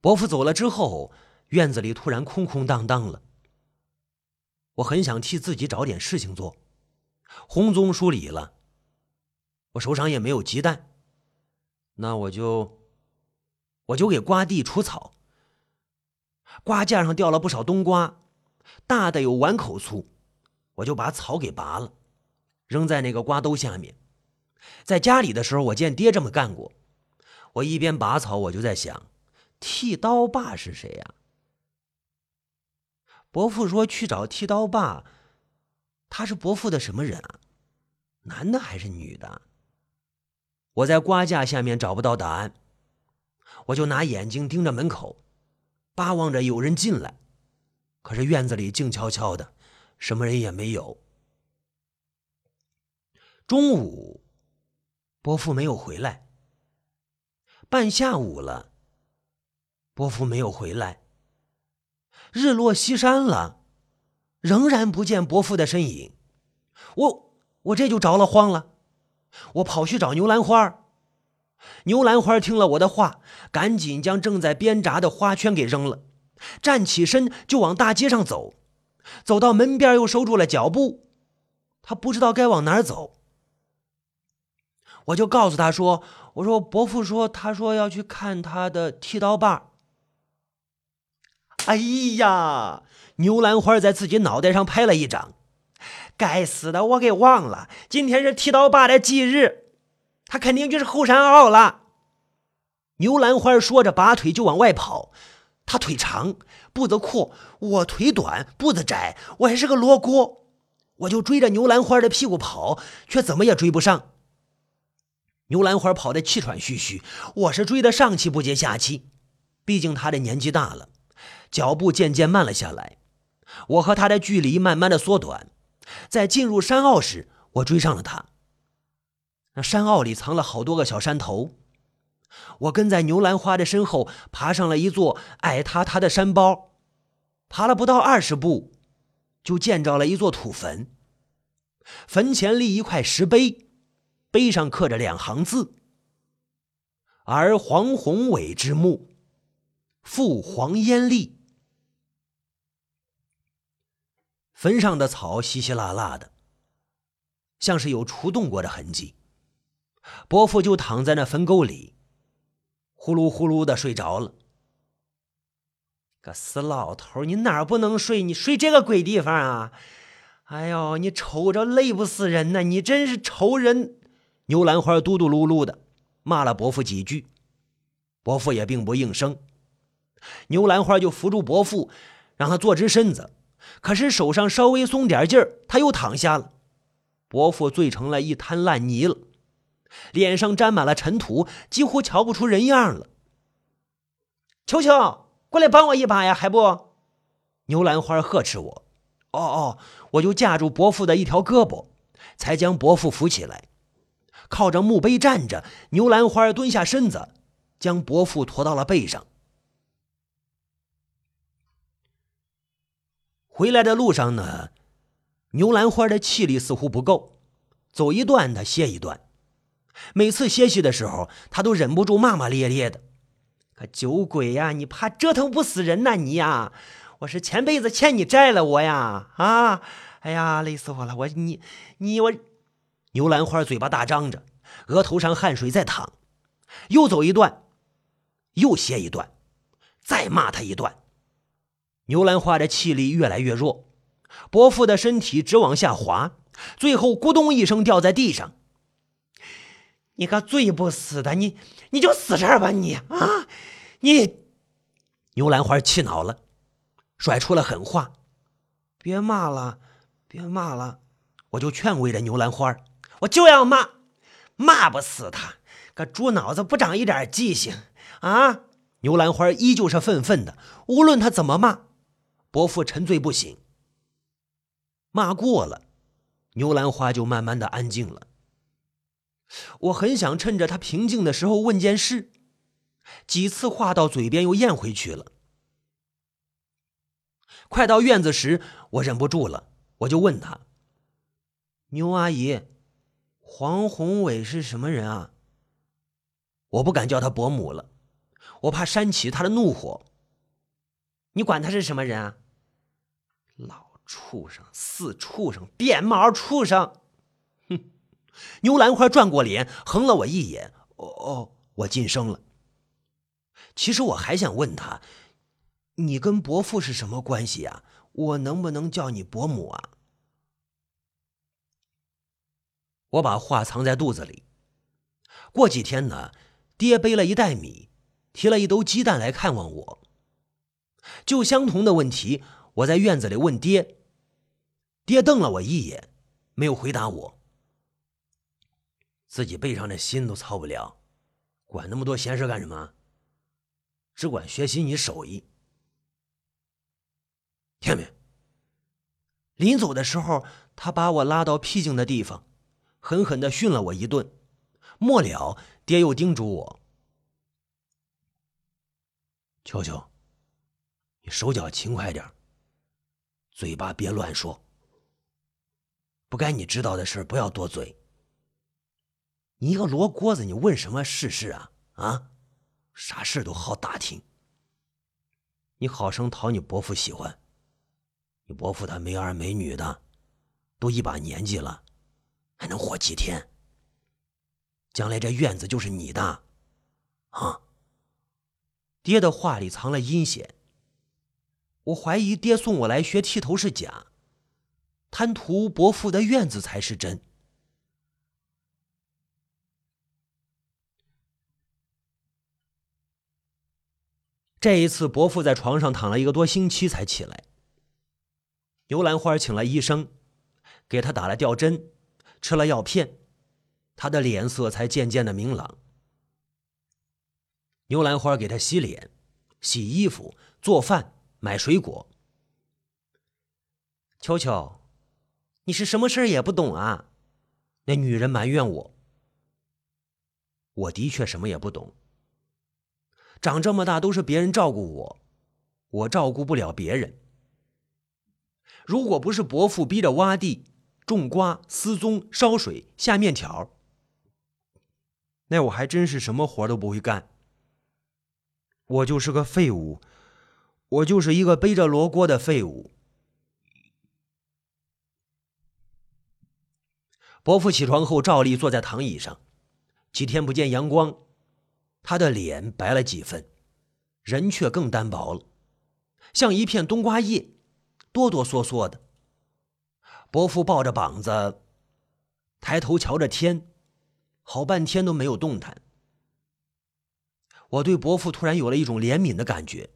伯父走了之后，院子里突然空空荡荡了。我很想替自己找点事情做，红棕梳理了，我手上也没有鸡蛋，那我就我就给瓜地除草。瓜架上掉了不少冬瓜，大的有碗口粗，我就把草给拔了，扔在那个瓜兜下面。在家里的时候，我见爹这么干过。我一边拔草，我就在想，剃刀爸是谁呀？伯父说去找剃刀爸，他是伯父的什么人啊？男的还是女的？我在瓜架下面找不到答案，我就拿眼睛盯着门口，巴望着有人进来。可是院子里静悄悄的，什么人也没有。中午，伯父没有回来。半下午了，伯父没有回来。日落西山了，仍然不见伯父的身影。我我这就着了慌了，我跑去找牛兰花。牛兰花听了我的话，赶紧将正在编扎的花圈给扔了，站起身就往大街上走。走到门边又收住了脚步，他不知道该往哪儿走。我就告诉他说：“我说伯父说，他说要去看他的剃刀爸。”哎呀！牛兰花在自己脑袋上拍了一掌。该死的，我给忘了，今天是剃刀爸的忌日，他肯定就是后山坳了。牛兰花说着，拔腿就往外跑。他腿长，步子阔；我腿短，步子窄，我还是个罗锅。我就追着牛兰花的屁股跑，却怎么也追不上。牛兰花跑得气喘吁吁，我是追得上气不接下气，毕竟他的年纪大了。脚步渐渐慢了下来，我和他的距离慢慢的缩短。在进入山坳时，我追上了他。那山坳里藏了好多个小山头，我跟在牛兰花的身后，爬上了一座矮塌塌的山包。爬了不到二十步，就见着了一座土坟。坟前立一块石碑，碑上刻着两行字：“而黄宏伟之墓，父黄烟立。”坟上的草稀稀拉拉的，像是有除动过的痕迹。伯父就躺在那坟沟里，呼噜呼噜的睡着了。个死老头，你哪儿不能睡？你睡这个鬼地方啊！哎呦，你瞅着累不死人呢！你真是愁人！牛兰花嘟嘟噜噜的骂了伯父几句，伯父也并不应声。牛兰花就扶住伯父，让他坐直身子。可是手上稍微松点劲儿，他又躺下了。伯父醉成了一滩烂泥了，脸上沾满了尘土，几乎瞧不出人样了。球球，过来帮我一把呀，还不？牛兰花呵斥我。哦哦，我就架住伯父的一条胳膊，才将伯父扶起来。靠着墓碑站着，牛兰花蹲下身子，将伯父驮到了背上。回来的路上呢，牛兰花的气力似乎不够，走一段他歇一段。每次歇息的时候，他都忍不住骂骂咧咧的：“可酒鬼呀，你怕折腾不死人呐你呀！我是前辈子欠你债了我呀！啊，哎呀，累死我了！我你你我……”牛兰花嘴巴大张着，额头上汗水在淌。又走一段，又歇一段，再骂他一段。牛兰花的气力越来越弱，伯父的身体直往下滑，最后咕咚一声掉在地上。你个罪不死的，你你就死这儿吧你啊！你牛兰花气恼了，甩出了狠话：“别骂了，别骂了！”我就劝慰着牛兰花：“我就要骂，骂不死他，个猪脑子不长一点记性啊！”牛兰花依旧是愤愤的，无论他怎么骂。伯父沉醉不醒，骂过了，牛兰花就慢慢的安静了。我很想趁着他平静的时候问件事，几次话到嘴边又咽回去了。快到院子时，我忍不住了，我就问他：“牛阿姨，黄宏伟是什么人啊？”我不敢叫他伯母了，我怕煽起他的怒火。你管他是什么人啊？老畜生，死畜生，变毛畜生！哼！牛兰花转过脸，横了我一眼。哦哦，我晋升了。其实我还想问他，你跟伯父是什么关系啊？我能不能叫你伯母啊？我把话藏在肚子里。过几天呢，爹背了一袋米，提了一兜鸡蛋来看望我。就相同的问题，我在院子里问爹，爹瞪了我一眼，没有回答我。自己背上的心都操不了，管那么多闲事干什么？只管学习你手艺。听没？临走的时候，他把我拉到僻静的地方，狠狠的训了我一顿。末了，爹又叮嘱我：“球球。”你手脚勤快点嘴巴别乱说。不该你知道的事不要多嘴。你一个罗锅子，你问什么世事啊？啊，啥事都好打听。你好生讨你伯父喜欢。你伯父他没儿没女的，都一把年纪了，还能活几天？将来这院子就是你的，啊！爹的话里藏了阴险。我怀疑爹送我来学剃头是假，贪图伯父的院子才是真。这一次，伯父在床上躺了一个多星期才起来。牛兰花请了医生，给他打了吊针，吃了药片，他的脸色才渐渐的明朗。牛兰花给他洗脸、洗衣服、做饭。买水果，秋秋，你是什么事儿也不懂啊？那女人埋怨我，我的确什么也不懂。长这么大都是别人照顾我，我照顾不了别人。如果不是伯父逼着挖地、种瓜、撕棕、烧水、下面条，那我还真是什么活都不会干。我就是个废物。我就是一个背着罗锅的废物。伯父起床后照例坐在躺椅上，几天不见阳光，他的脸白了几分，人却更单薄了，像一片冬瓜叶，哆哆嗦嗦的。伯父抱着膀子，抬头瞧着天，好半天都没有动弹。我对伯父突然有了一种怜悯的感觉。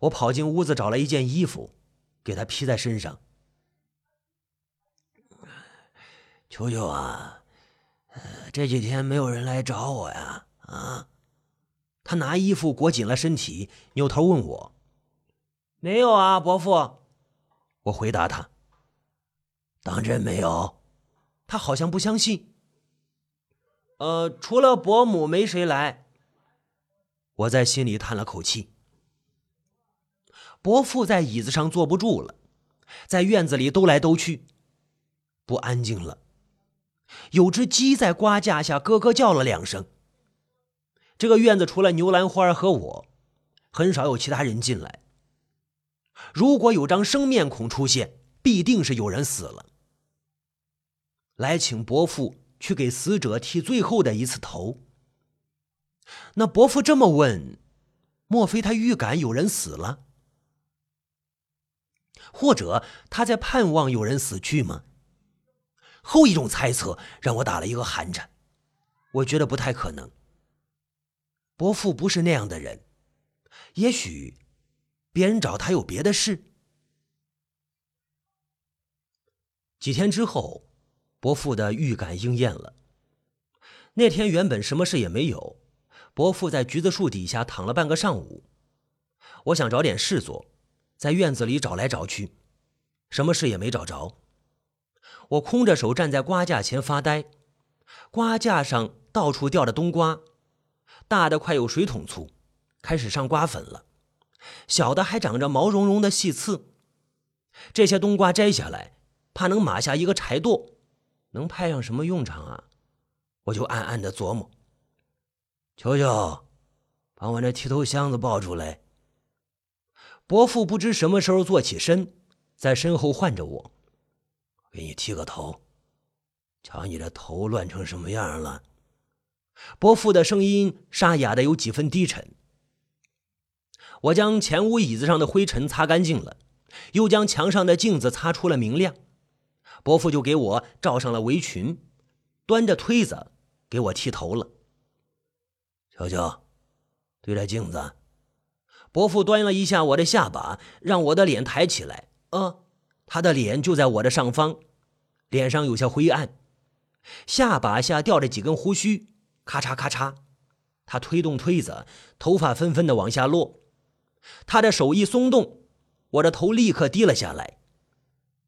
我跑进屋子，找了一件衣服，给他披在身上。球球啊，这几天没有人来找我呀？啊？他拿衣服裹紧了身体，扭头问我：“没有啊，伯父。”我回答他：“当真没有？”他好像不相信。呃，除了伯母，没谁来。我在心里叹了口气。伯父在椅子上坐不住了，在院子里兜来兜去，不安静了。有只鸡在瓜架下咯咯叫了两声。这个院子除了牛兰花和我，很少有其他人进来。如果有张生面孔出现，必定是有人死了，来请伯父去给死者剃最后的一次头。那伯父这么问，莫非他预感有人死了？或者他在盼望有人死去吗？后一种猜测让我打了一个寒颤，我觉得不太可能。伯父不是那样的人，也许别人找他有别的事。几天之后，伯父的预感应验了。那天原本什么事也没有，伯父在橘子树底下躺了半个上午。我想找点事做。在院子里找来找去，什么事也没找着。我空着手站在瓜架前发呆。瓜架上到处掉着冬瓜，大的快有水桶粗，开始上瓜粉了；小的还长着毛茸茸的细刺。这些冬瓜摘下来，怕能码下一个柴垛，能派上什么用场啊？我就暗暗的琢磨。球球，把我那剃头箱子抱出来。伯父不知什么时候坐起身，在身后唤着我：“给你剃个头，瞧你这头乱成什么样了。”伯父的声音沙哑的有几分低沉。我将前屋椅子上的灰尘擦干净了，又将墙上的镜子擦出了明亮。伯父就给我罩上了围裙，端着推子给我剃头了。瞧瞧，对着镜子，伯父端了一下我的下巴，让我的脸抬起来。啊，他的脸就在我的上方，脸上有些灰暗，下巴下掉着几根胡须，咔嚓咔嚓。他推动推子，头发纷纷的往下落。他的手一松动，我的头立刻低了下来。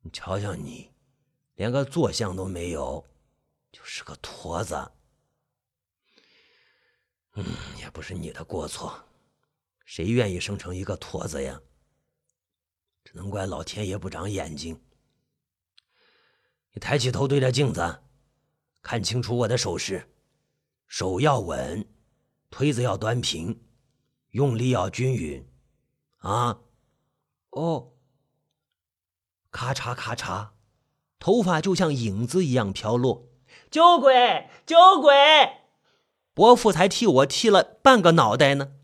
你瞧瞧你，连个坐相都没有，就是个驼子。嗯，也不是你的过错，谁愿意生成一个驼子呀？只能怪老天爷不长眼睛。你抬起头对着镜子，看清楚我的手势，手要稳，推子要端平，用力要均匀。啊，哦，咔嚓咔嚓，头发就像影子一样飘落。酒鬼，酒鬼！伯父才替我剃了半个脑袋呢。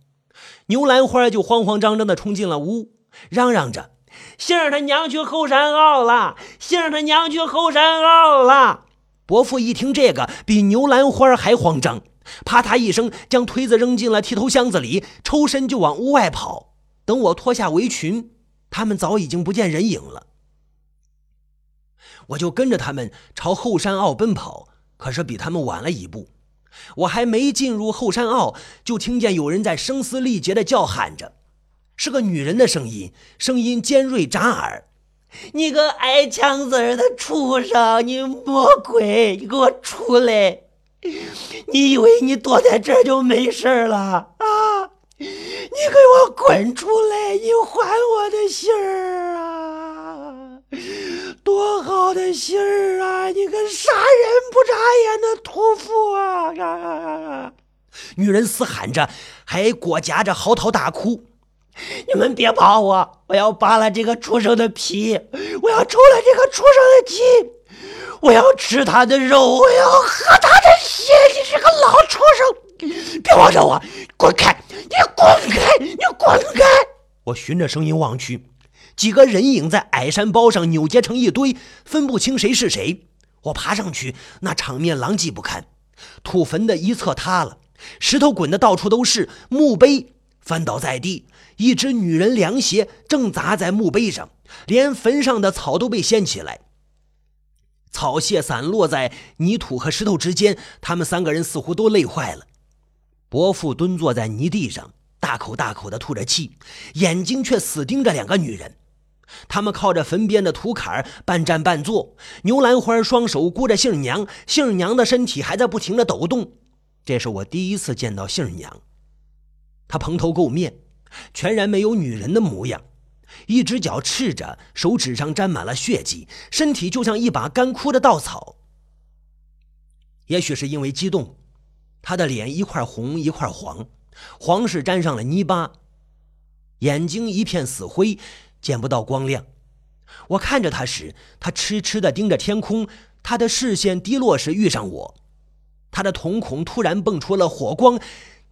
牛兰花就慌慌张张的冲进了屋，嚷嚷着：“杏儿他娘去后山坳了！杏儿他娘去后山坳了！”伯父一听这个，比牛兰花还慌张，啪嗒一声将推子扔进了剃头箱子里，抽身就往屋外跑。等我脱下围裙，他们早已经不见人影了。我就跟着他们朝后山坳奔跑，可是比他们晚了一步。我还没进入后山坳，就听见有人在声嘶力竭的叫喊着，是个女人的声音，声音尖锐扎耳：“你个挨枪子的畜生，你魔鬼，你给我出来！你以为你躲在这儿就没事了啊？”你给我滚出来！你还我的信儿啊！多好的信儿啊！你个杀人不眨眼的屠夫啊啊啊啊！女人嘶喊着，还裹夹着嚎啕大哭。你们别跑我！我要扒了这个畜生的皮！我要抽了这个畜生的筋！我要吃他的肉！我要喝他的血！你是个老畜生！别望着我！滚开！你滚开！你滚开！我循着声音望去，几个人影在矮山包上扭结成一堆，分不清谁是谁。我爬上去，那场面狼藉不堪，土坟的一侧塌了，石头滚得到处都是，墓碑翻倒在地，一只女人凉鞋正砸在墓碑上，连坟上的草都被掀起来，草屑散落在泥土和石头之间。他们三个人似乎都累坏了。伯父蹲坐在泥地上，大口大口的吐着气，眼睛却死盯着两个女人。他们靠着坟边的土坎儿半站半坐。牛兰花双手箍着杏儿娘，杏儿娘的身体还在不停的抖动。这是我第一次见到杏儿娘，她蓬头垢面，全然没有女人的模样，一只脚赤着，手指上沾满了血迹，身体就像一把干枯的稻草。也许是因为激动。她的脸一块红一块黄，黄是沾上了泥巴，眼睛一片死灰，见不到光亮。我看着他时，他痴痴地盯着天空。他的视线低落时遇上我，他的瞳孔突然迸出了火光。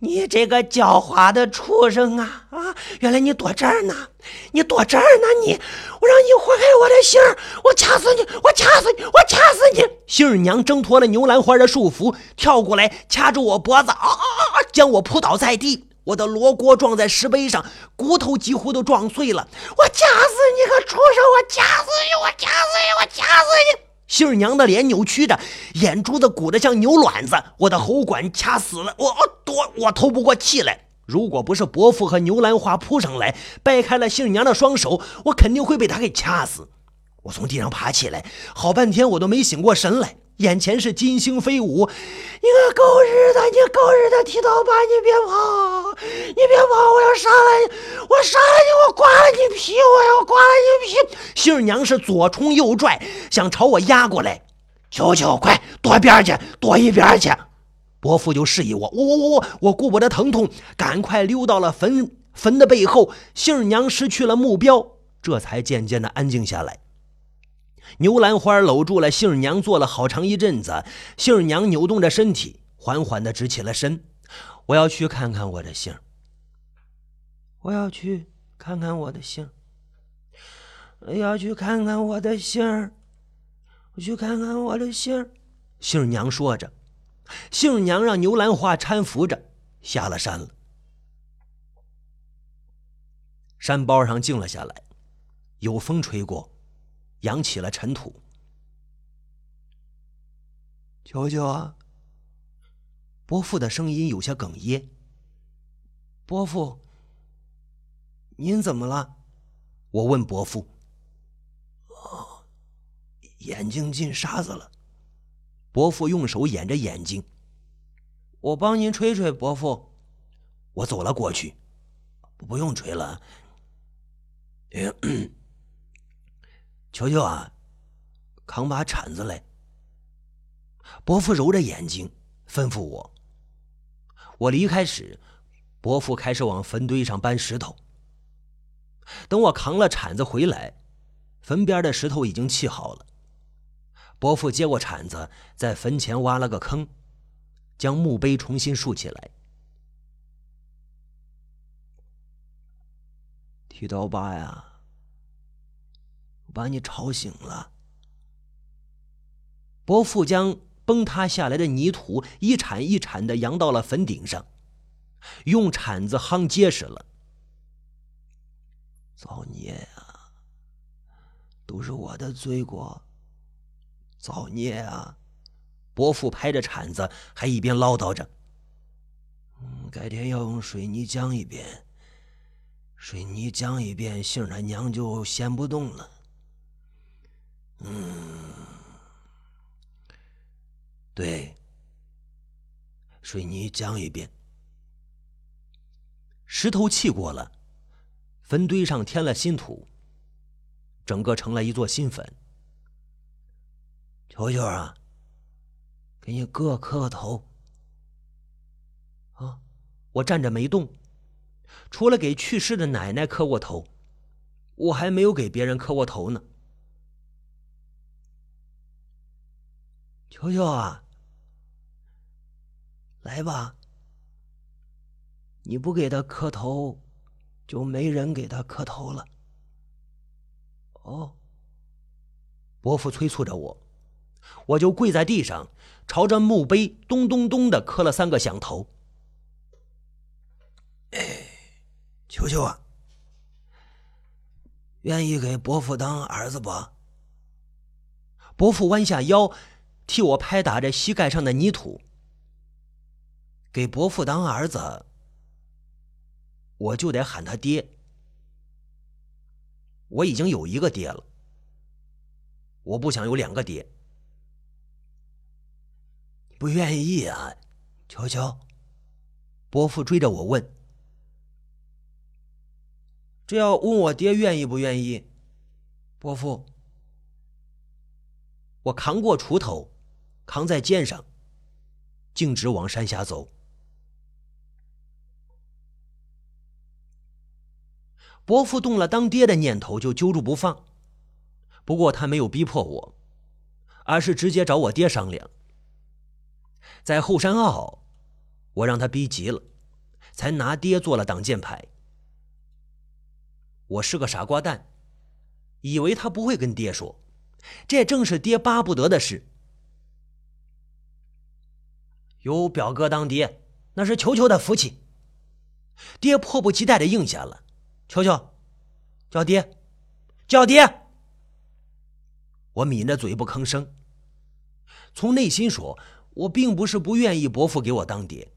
你这个狡猾的畜生啊啊！原来你躲这儿呢！你躲这儿呢！你，我让你祸害我的杏儿！我掐死你！我掐死你！我掐死你！杏儿娘挣脱了牛兰花的束缚，跳过来掐住我脖子，啊啊啊！将我扑倒在地。我的罗锅撞在石碑上，骨头几乎都撞碎了。我掐死你个畜生！我掐死你！我掐死你！我掐死你！杏儿娘的脸扭曲着，眼珠子鼓得像牛卵子，我的喉管掐死了，我我我透不过气来。如果不是伯父和牛兰花扑上来，掰开了杏儿娘的双手，我肯定会被他给掐死。我从地上爬起来，好半天我都没醒过神来。眼前是金星飞舞，你个狗日的，你个狗日的剃刀疤！你别跑，你别跑！我要杀了你！我杀了你！我刮了你皮！我要刮了你皮！杏儿娘是左冲右拽，想朝我压过来。求求，快躲边去，躲一边去！伯父就示意我，我我我我我顾不得疼痛，赶快溜到了坟坟的背后。杏儿娘失去了目标，这才渐渐的安静下来。牛兰花搂住了杏娘，坐了好长一阵子。杏娘扭动着身体，缓缓的直起了身。我要去看看我的杏，我要去看看我的杏儿，要去看看我的杏，我去看看我的杏。杏娘说着，杏娘让牛兰花搀扶着下了山了。山包上静了下来，有风吹过。扬起了尘土。求求啊！伯父的声音有些哽咽。伯父，您怎么了？我问伯父。哦，眼睛进沙子了。伯父用手掩着眼睛。我帮您吹吹，伯父。我走了过去。不用吹了。球球啊，扛把铲子来。伯父揉着眼睛，吩咐我。我离开时，伯父开始往坟堆上搬石头。等我扛了铲子回来，坟边的石头已经砌好了。伯父接过铲子，在坟前挖了个坑，将墓碑重新竖起来。剃刀疤呀！把你吵醒了。伯父将崩塌下来的泥土一铲一铲的扬到了坟顶上，用铲子夯结实了。造孽啊！都是我的罪过。造孽啊！伯父拍着铲子，还一边唠叨着：“，改天要用水泥浆一遍，水泥浆一遍，杏儿娘就掀不动了。”嗯，对，水泥浆一遍，石头砌过了，坟堆上添了新土，整个成了一座新坟。球球啊，给你哥磕个头。啊，我站着没动，除了给去世的奶奶磕过头，我还没有给别人磕过头呢。球球啊，来吧！你不给他磕头，就没人给他磕头了。哦，伯父催促着我，我就跪在地上，朝着墓碑咚咚咚的磕了三个响头。哎，球球啊，愿意给伯父当儿子不？伯父弯下腰。替我拍打着膝盖上的泥土，给伯父当儿子，我就得喊他爹。我已经有一个爹了，我不想有两个爹。不愿意啊，球球。伯父追着我问：“这要问我爹愿意不愿意？”伯父，我扛过锄头。扛在肩上，径直往山下走。伯父动了当爹的念头，就揪住不放。不过他没有逼迫我，而是直接找我爹商量。在后山坳，我让他逼急了，才拿爹做了挡箭牌。我是个傻瓜蛋，以为他不会跟爹说，这正是爹巴不得的事。有表哥当爹，那是球球的福气。爹迫不及待的应下了，球球，叫爹，叫爹。我抿着嘴不吭声，从内心说，我并不是不愿意伯父给我当爹，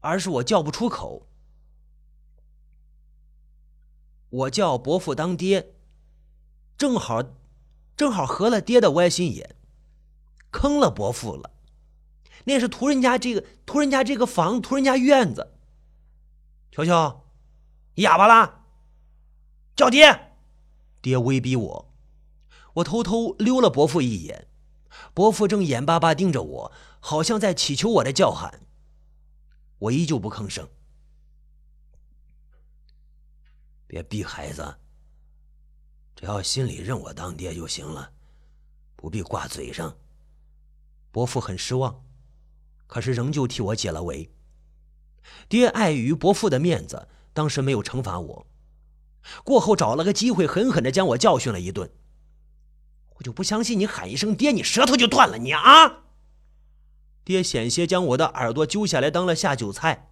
而是我叫不出口。我叫伯父当爹，正好，正好合了爹的歪心眼，坑了伯父了。那是图人家这个，图人家这个房，图人家院子。球球，哑巴啦！叫爹！爹威逼我，我偷偷溜了伯父一眼，伯父正眼巴巴盯着我，好像在祈求我的叫喊。我依旧不吭声。别逼孩子，只要心里认我当爹就行了，不必挂嘴上。伯父很失望，可是仍旧替我解了围。爹碍于伯父的面子，当时没有惩罚我。过后找了个机会，狠狠的将我教训了一顿。我就不相信你喊一声爹，你舌头就断了！你啊！爹险些将我的耳朵揪下来当了下酒菜。